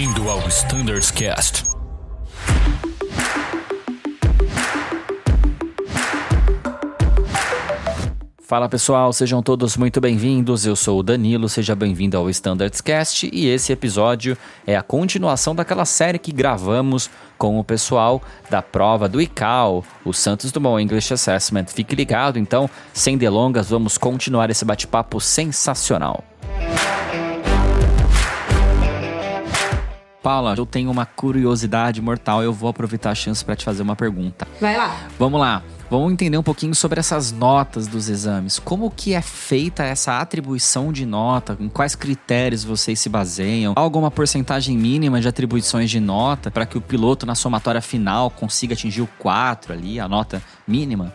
Bem-vindo ao Standards Cast. Fala pessoal, sejam todos muito bem-vindos. Eu sou o Danilo, seja bem-vindo ao Standards Cast e esse episódio é a continuação daquela série que gravamos com o pessoal da prova do ICAO, o Santos Dumont English Assessment. Fique ligado, então, sem delongas, vamos continuar esse bate-papo sensacional. Paula, eu tenho uma curiosidade mortal, eu vou aproveitar a chance para te fazer uma pergunta. Vai lá. Vamos lá. Vamos entender um pouquinho sobre essas notas dos exames. Como que é feita essa atribuição de nota? Em quais critérios vocês se baseiam? Há alguma porcentagem mínima de atribuições de nota para que o piloto na somatória final consiga atingir o 4 ali, a nota mínima?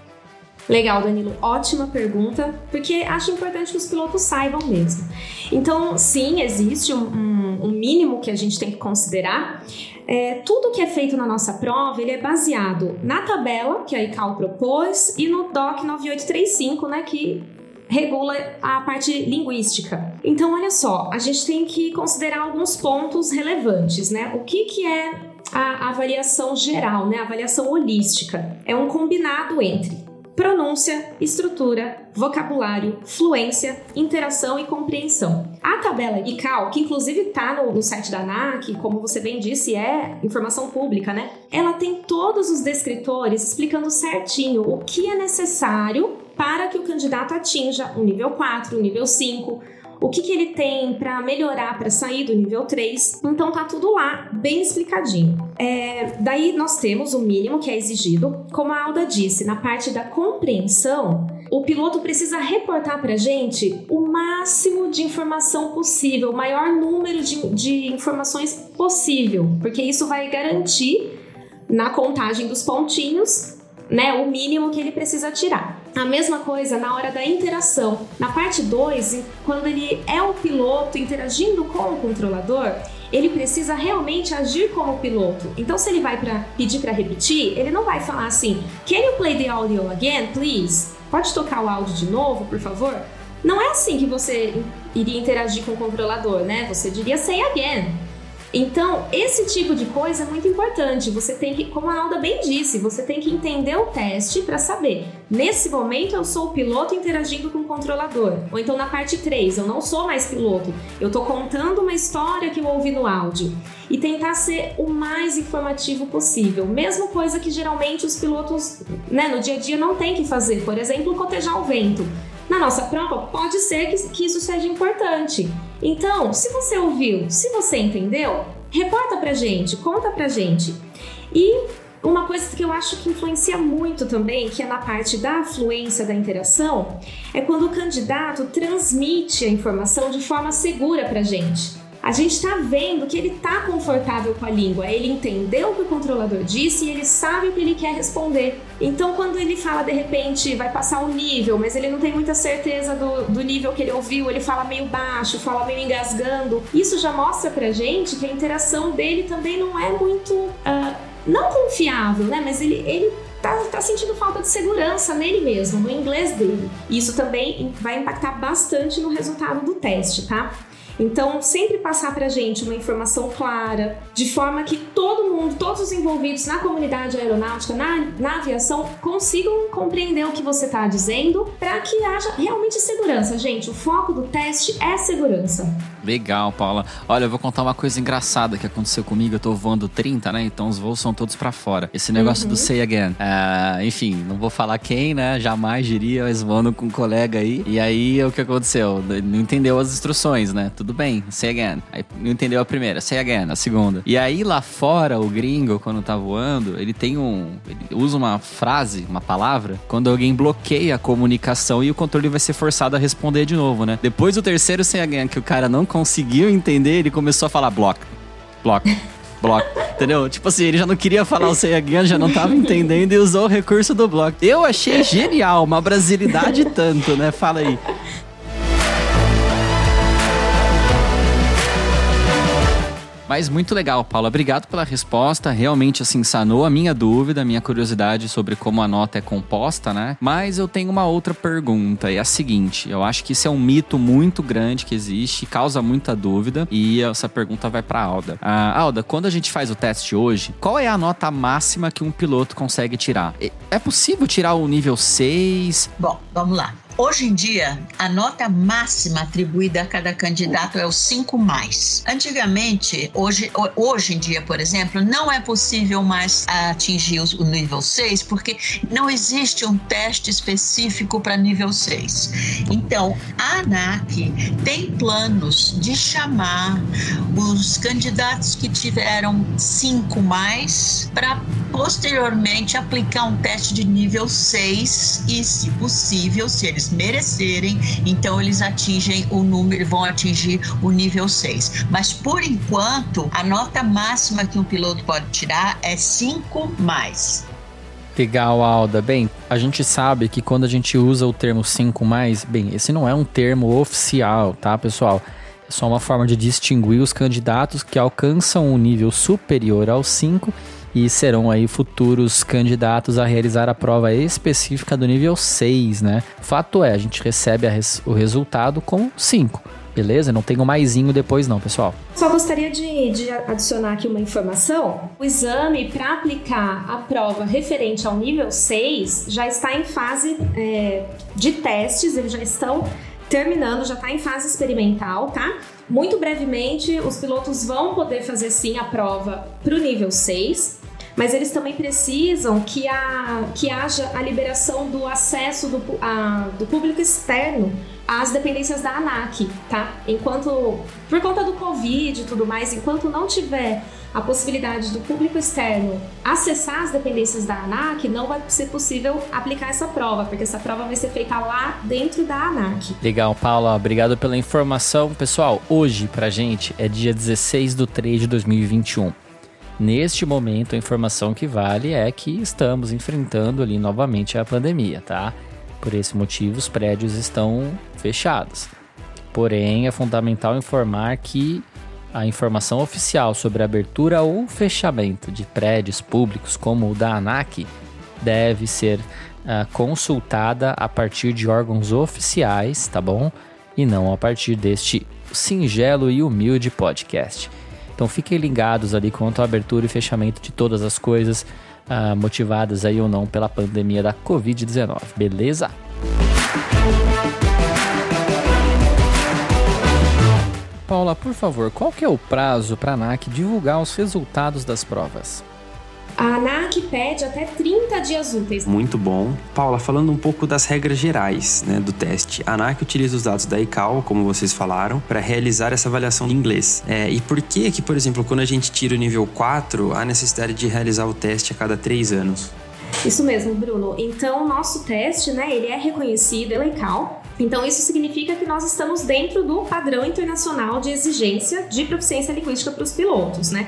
Legal, Danilo. Ótima pergunta, porque acho importante que os pilotos saibam mesmo. Então, sim, existe um, um, um mínimo que a gente tem que considerar. É, tudo que é feito na nossa prova ele é baseado na tabela que a ICAO propôs e no DOC 9835, né, que regula a parte linguística. Então, olha só, a gente tem que considerar alguns pontos relevantes, né? O que, que é a avaliação geral, né? A avaliação holística. É um combinado entre pronúncia, estrutura, vocabulário, fluência, interação e compreensão. A tabela ICAO, que inclusive está no, no, site da ANAC, como você bem disse, é informação pública, né? Ela tem todos os descritores explicando certinho o que é necessário para que o candidato atinja o nível 4, o nível 5, o que, que ele tem para melhorar para sair do nível 3. Então tá tudo lá, bem explicadinho. É, daí nós temos o mínimo que é exigido. Como a Alda disse, na parte da compreensão, o piloto precisa reportar para gente o máximo de informação possível, o maior número de, de informações possível, porque isso vai garantir na contagem dos pontinhos né, o mínimo que ele precisa tirar. A mesma coisa na hora da interação. Na parte 2, quando ele é o piloto interagindo com o controlador, ele precisa realmente agir como piloto. Então, se ele vai para pedir para repetir, ele não vai falar assim: Can you play the audio again, please? Pode tocar o áudio de novo, por favor? Não é assim que você iria interagir com o controlador, né? Você diria say again. Então, esse tipo de coisa é muito importante. Você tem que, como a Alda bem disse, você tem que entender o teste para saber. Nesse momento eu sou o piloto interagindo com o controlador. Ou então na parte 3, eu não sou mais piloto. Eu estou contando uma história que eu ouvi no áudio. E tentar ser o mais informativo possível. Mesma coisa que geralmente os pilotos, né, no dia a dia não têm que fazer. Por exemplo, cotejar o vento. Na nossa prova, pode ser que, que isso seja importante. Então, se você ouviu, se você entendeu, reporta pra gente, conta pra gente. E uma coisa que eu acho que influencia muito também, que é na parte da fluência da interação, é quando o candidato transmite a informação de forma segura pra gente a gente está vendo que ele está confortável com a língua, ele entendeu o que o controlador disse e ele sabe o que ele quer responder. Então, quando ele fala de repente vai passar um nível, mas ele não tem muita certeza do, do nível que ele ouviu, ele fala meio baixo, fala meio engasgando, isso já mostra pra gente que a interação dele também não é muito. Uh, não confiável, né? Mas ele, ele tá, tá sentindo falta de segurança nele mesmo, no inglês dele. Isso também vai impactar bastante no resultado do teste, tá? Então, sempre passar para a gente uma informação clara, de forma que todo mundo, todos os envolvidos na comunidade aeronáutica, na, na aviação, consigam compreender o que você está dizendo, para que haja realmente segurança. Gente, o foco do teste é segurança. Legal, Paula. Olha, eu vou contar uma coisa engraçada que aconteceu comigo. Eu tô voando 30, né? Então os voos são todos para fora. Esse negócio uhum. do say again. Uh, enfim, não vou falar quem, né? Jamais diria, mas voando com um colega aí. E aí, o que aconteceu? Não entendeu as instruções, né? Tudo bem, say again. Aí não entendeu a primeira, say again, a segunda. E aí, lá fora, o gringo, quando tá voando, ele tem um. Ele usa uma frase, uma palavra, quando alguém bloqueia a comunicação e o controle vai ser forçado a responder de novo, né? Depois do terceiro say again, que o cara não conseguiu entender, ele começou a falar block, block, block. Entendeu? Tipo assim, ele já não queria falar o say again, já não tava entendendo e usou o recurso do block. Eu achei genial, uma brasilidade tanto, né? Fala aí. Mas muito legal, Paula. Obrigado pela resposta. Realmente, assim, sanou a minha dúvida, a minha curiosidade sobre como a nota é composta, né? Mas eu tenho uma outra pergunta. É a seguinte: eu acho que isso é um mito muito grande que existe, causa muita dúvida. E essa pergunta vai para Alda. Ah, Alda, quando a gente faz o teste hoje, qual é a nota máxima que um piloto consegue tirar? É possível tirar o nível 6? Bom, vamos lá. Hoje em dia, a nota máxima atribuída a cada candidato é o 5 mais. Antigamente, hoje, hoje em dia, por exemplo, não é possível mais atingir o nível 6 porque não existe um teste específico para nível 6. Então, a ANAC tem planos de chamar os candidatos que tiveram 5 mais para posteriormente aplicar um teste de nível 6 e, se possível, se eles eles merecerem, então eles atingem o número, vão atingir o nível 6. Mas por enquanto, a nota máxima que um piloto pode tirar é 5 mais. Legal, Alda. Bem, a gente sabe que quando a gente usa o termo 5 mais, bem, esse não é um termo oficial, tá, pessoal? É só uma forma de distinguir os candidatos que alcançam um nível superior ao 5 e serão aí futuros candidatos a realizar a prova específica do nível 6, né? Fato é, a gente recebe a res o resultado com 5. Beleza? Não tem um maisinho depois não, pessoal. Só gostaria de, de adicionar aqui uma informação. O exame para aplicar a prova referente ao nível 6 já está em fase é, de testes, eles já estão terminando, já está em fase experimental, tá? Muito brevemente, os pilotos vão poder fazer sim a prova para o nível 6 mas eles também precisam que, a, que haja a liberação do acesso do, a, do público externo às dependências da ANAC, tá? Enquanto, por conta do Covid e tudo mais, enquanto não tiver a possibilidade do público externo acessar as dependências da ANAC, não vai ser possível aplicar essa prova, porque essa prova vai ser feita lá dentro da ANAC. Legal, Paula, obrigado pela informação. Pessoal, hoje pra gente é dia 16 de 3 de 2021. Neste momento, a informação que vale é que estamos enfrentando ali novamente a pandemia, tá? Por esse motivo, os prédios estão fechados. Porém, é fundamental informar que a informação oficial sobre abertura ou fechamento de prédios públicos, como o da ANAC, deve ser uh, consultada a partir de órgãos oficiais, tá bom? E não a partir deste singelo e humilde podcast. Então fiquem ligados ali quanto à abertura e fechamento de todas as coisas, uh, motivadas aí ou não pela pandemia da Covid-19, beleza? Paula, por favor, qual que é o prazo para a ANAC divulgar os resultados das provas? A ANAC pede até 30 dias úteis. Muito bom. Paula, falando um pouco das regras gerais né, do teste. A ANAC utiliza os dados da ICAO, como vocês falaram, para realizar essa avaliação de inglês. É, e por que que, por exemplo, quando a gente tira o nível 4, há necessidade de realizar o teste a cada 3 anos? Isso mesmo, Bruno. Então, nosso teste, né, ele é reconhecido pela ICAO. Então, isso significa que nós estamos dentro do padrão internacional de exigência de proficiência linguística para os pilotos, né?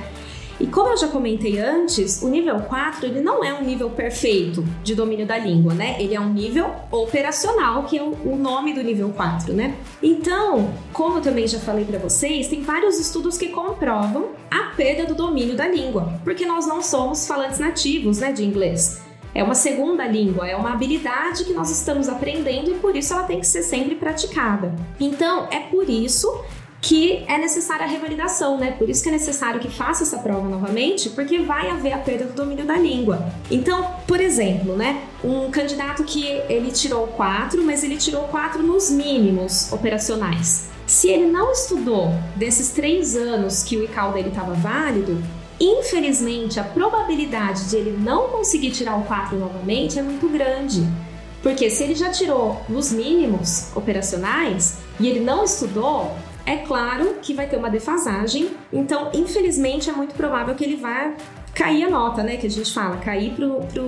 E como eu já comentei antes, o nível 4 ele não é um nível perfeito de domínio da língua, né? Ele é um nível operacional, que é o nome do nível 4, né? Então, como eu também já falei para vocês, tem vários estudos que comprovam a perda do domínio da língua, porque nós não somos falantes nativos, né, de inglês. É uma segunda língua, é uma habilidade que nós estamos aprendendo e por isso ela tem que ser sempre praticada. Então, é por isso que é necessária a revalidação, né? Por isso que é necessário que faça essa prova novamente, porque vai haver a perda do domínio da língua. Então, por exemplo, né? Um candidato que ele tirou quatro, mas ele tirou quatro nos mínimos operacionais. Se ele não estudou desses três anos que o ICAL dele estava válido, infelizmente a probabilidade de ele não conseguir tirar o 4 novamente é muito grande. Porque se ele já tirou nos mínimos operacionais e ele não estudou, é claro que vai ter uma defasagem, então, infelizmente, é muito provável que ele vá cair a nota, né? Que a gente fala, cair pro, pro,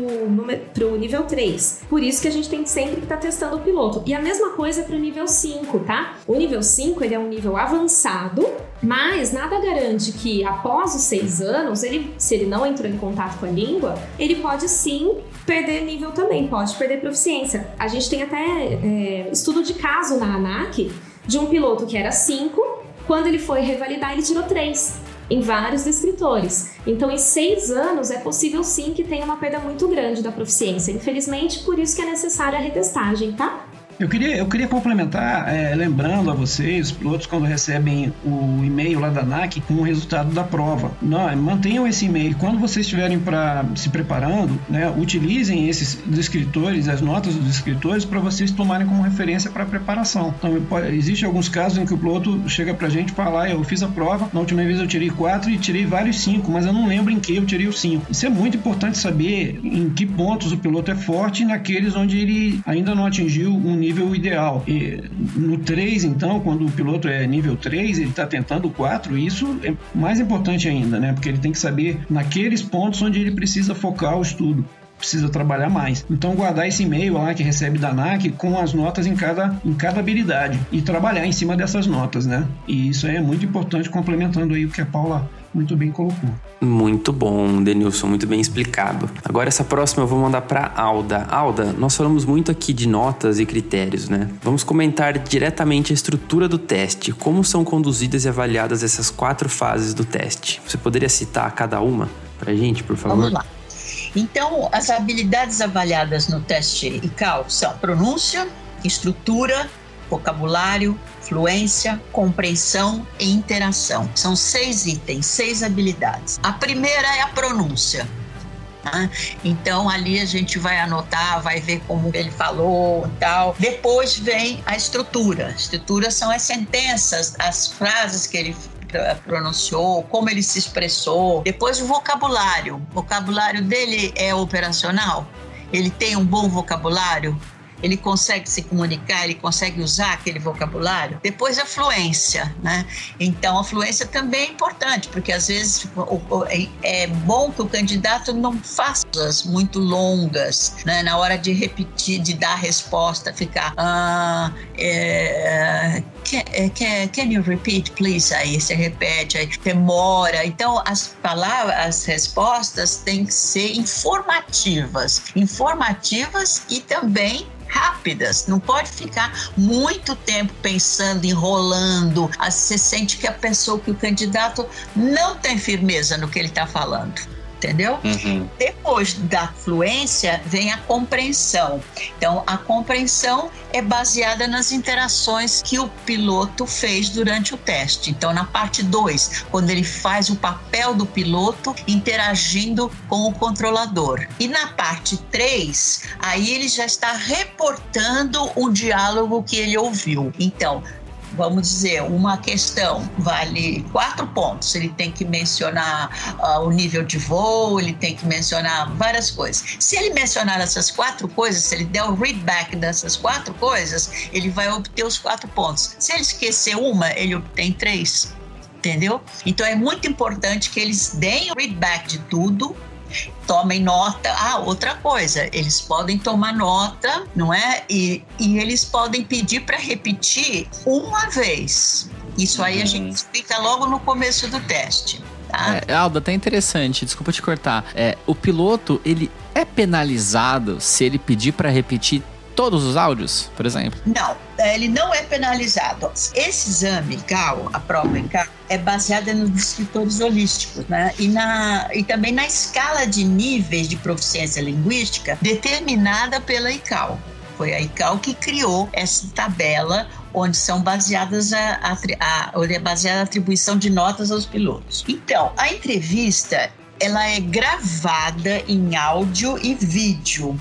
pro nível 3. Por isso que a gente tem sempre que estar tá testando o piloto. E a mesma coisa pro nível 5, tá? O nível 5 ele é um nível avançado, mas nada garante que após os seis anos, ele, se ele não entrou em contato com a língua, ele pode sim perder nível também, pode perder proficiência. A gente tem até é, estudo de caso na ANAC de um piloto que era 5, quando ele foi revalidar, ele tirou 3. em vários descritores. Então, em seis anos, é possível sim que tenha uma perda muito grande da proficiência. Infelizmente, por isso que é necessária a retestagem, tá? Eu queria, eu queria complementar, é, lembrando a vocês, os pilotos, quando recebem o e-mail lá da ANAC com o resultado da prova. Não, mantenham esse e-mail. Quando vocês estiverem para se preparando, né, utilizem esses descritores, as notas dos descritores, para vocês tomarem como referência para a preparação. Então, existe alguns casos em que o piloto chega para a gente e fala: ah, eu fiz a prova, na última vez eu tirei quatro e tirei vários cinco, mas eu não lembro em que eu tirei os cinco. Isso é muito importante saber em que pontos o piloto é forte e naqueles onde ele ainda não atingiu um nível nível ideal. E no 3, então, quando o piloto é nível 3, ele está tentando o 4, isso é mais importante ainda, né? Porque ele tem que saber naqueles pontos onde ele precisa focar o estudo precisa trabalhar mais. Então guardar esse e-mail lá que recebe da ANAC com as notas em cada, em cada habilidade e trabalhar em cima dessas notas, né? E isso é muito importante complementando aí o que a Paula muito bem colocou. Muito bom, Denilson, muito bem explicado. Agora essa próxima eu vou mandar para Alda. Alda, nós falamos muito aqui de notas e critérios, né? Vamos comentar diretamente a estrutura do teste, como são conduzidas e avaliadas essas quatro fases do teste. Você poderia citar cada uma para gente, por favor? Vamos lá. Então, as habilidades avaliadas no teste ICAO são pronúncia, estrutura, vocabulário, fluência, compreensão e interação. São seis itens, seis habilidades. A primeira é a pronúncia. Né? Então ali a gente vai anotar, vai ver como ele falou tal. Depois vem a estrutura. A estrutura são as sentenças, as frases que ele pronunciou, como ele se expressou. Depois o vocabulário. O vocabulário dele é operacional? Ele tem um bom vocabulário? Ele consegue se comunicar, ele consegue usar aquele vocabulário. Depois a fluência, né? Então a fluência também é importante, porque às vezes é, é bom que o candidato não faça muito longas, né? Na hora de repetir, de dar a resposta, ficar ah, é, can, é, you repeat, please? Aí você repete, aí demora. Então as palavras, as respostas têm que ser informativas, informativas e também rápidas. Não pode ficar muito tempo pensando, enrolando. Você sente que a pessoa, que o candidato não tem firmeza no que ele está falando entendeu? Uhum. Depois da fluência vem a compreensão. Então, a compreensão é baseada nas interações que o piloto fez durante o teste. Então, na parte 2, quando ele faz o papel do piloto interagindo com o controlador. E na parte 3, aí ele já está reportando o diálogo que ele ouviu. Então, vamos dizer, uma questão vale quatro pontos. Ele tem que mencionar uh, o nível de voo, ele tem que mencionar várias coisas. Se ele mencionar essas quatro coisas, se ele der o readback dessas quatro coisas, ele vai obter os quatro pontos. Se ele esquecer uma, ele obtém três. Entendeu? Então é muito importante que eles deem o readback de tudo tomem nota. Ah, outra coisa, eles podem tomar nota, não é? E, e eles podem pedir para repetir uma vez. Isso aí a gente uhum. explica logo no começo do teste. Tá? É, Alda, até interessante, desculpa te cortar. É, o piloto, ele é penalizado se ele pedir para repetir todos os áudios, por exemplo? Não, ele não é penalizado. Esse exame, CAL, a prova em CAL, é baseada nos descritores holísticos, né? E, na, e também na escala de níveis de proficiência linguística determinada pela ICAO. Foi a ICAO que criou essa tabela onde são baseadas a, a, a, onde é baseada a atribuição de notas aos pilotos. Então, a entrevista ela é gravada em áudio e vídeo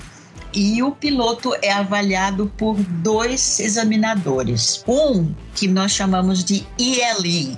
e o piloto é avaliado por dois examinadores. Um que nós chamamos de ELE,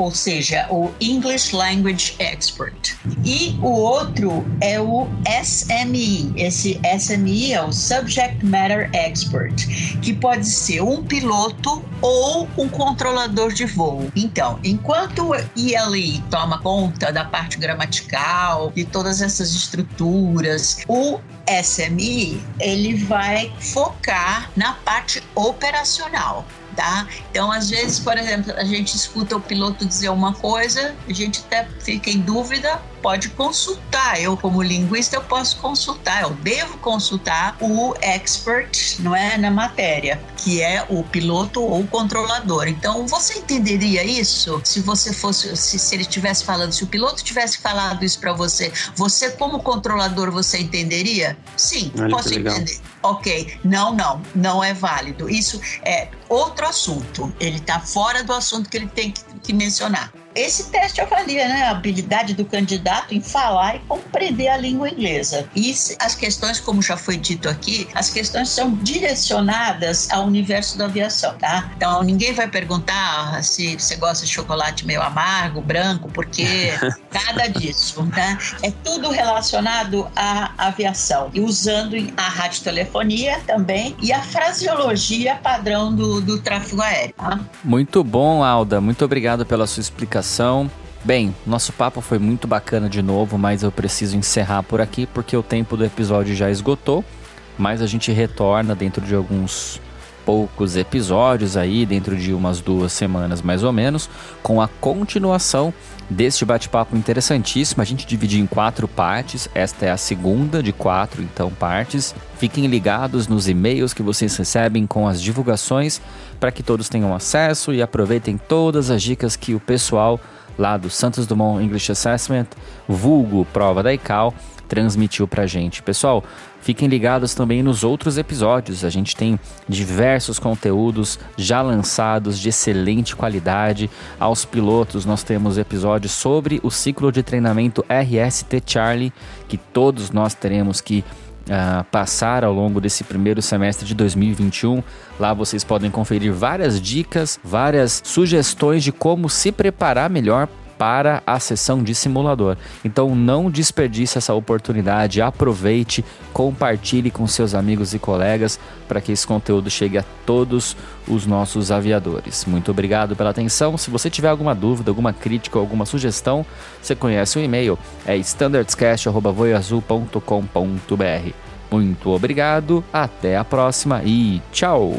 ou seja, o English Language Expert. E o outro é o SME. Esse SME é o Subject Matter Expert, que pode ser um piloto ou um controlador de voo. Então, enquanto o ELE toma conta da parte gramatical, de todas essas estruturas, o SME ele vai focar na parte operacional tá? Então, às vezes, por exemplo, a gente escuta o piloto dizer uma coisa, a gente até fica em dúvida, pode consultar. Eu, como linguista, eu posso consultar, eu devo consultar o expert, não é, na matéria, que é o piloto ou o controlador. Então, você entenderia isso se você fosse, se, se ele estivesse falando, se o piloto tivesse falado isso para você, você como controlador, você entenderia? Sim, Olha posso entender. Ok, não, não, não é válido. Isso é outro assunto. Ele está fora do assunto que ele tem que, que mencionar. Esse teste avalia né, a habilidade do candidato em falar e compreender a língua inglesa. E as questões, como já foi dito aqui, as questões são direcionadas ao universo da aviação, tá? Então, ninguém vai perguntar se você gosta de chocolate meio amargo, branco, porque nada disso, né? É tudo relacionado à aviação. E usando a radiotelefonia também e a fraseologia padrão do, do tráfego aéreo. Tá? Muito bom, Alda. Muito obrigado pela sua explicação explicação. Bem, nosso papo foi muito bacana de novo, mas eu preciso encerrar por aqui porque o tempo do episódio já esgotou. Mas a gente retorna dentro de alguns poucos episódios aí, dentro de umas duas semanas mais ou menos, com a continuação deste bate-papo interessantíssimo. A gente dividiu em quatro partes. Esta é a segunda de quatro, então, partes. Fiquem ligados nos e-mails que vocês recebem com as divulgações para que todos tenham acesso e aproveitem todas as dicas que o pessoal lá do Santos Dumont English Assessment, vulgo prova da ICAO, transmitiu para gente. Pessoal, fiquem ligados também nos outros episódios. A gente tem diversos conteúdos já lançados de excelente qualidade. Aos pilotos, nós temos episódios sobre o ciclo de treinamento RST Charlie, que todos nós teremos que Uh, passar ao longo desse primeiro semestre de 2021. Lá vocês podem conferir várias dicas, várias sugestões de como se preparar melhor para a sessão de simulador. Então não desperdice essa oportunidade, aproveite, compartilhe com seus amigos e colegas para que esse conteúdo chegue a todos os nossos aviadores. Muito obrigado pela atenção. Se você tiver alguma dúvida, alguma crítica, alguma sugestão, você conhece o e-mail, é standardscast@voiazul.com.br. Muito obrigado, até a próxima e tchau.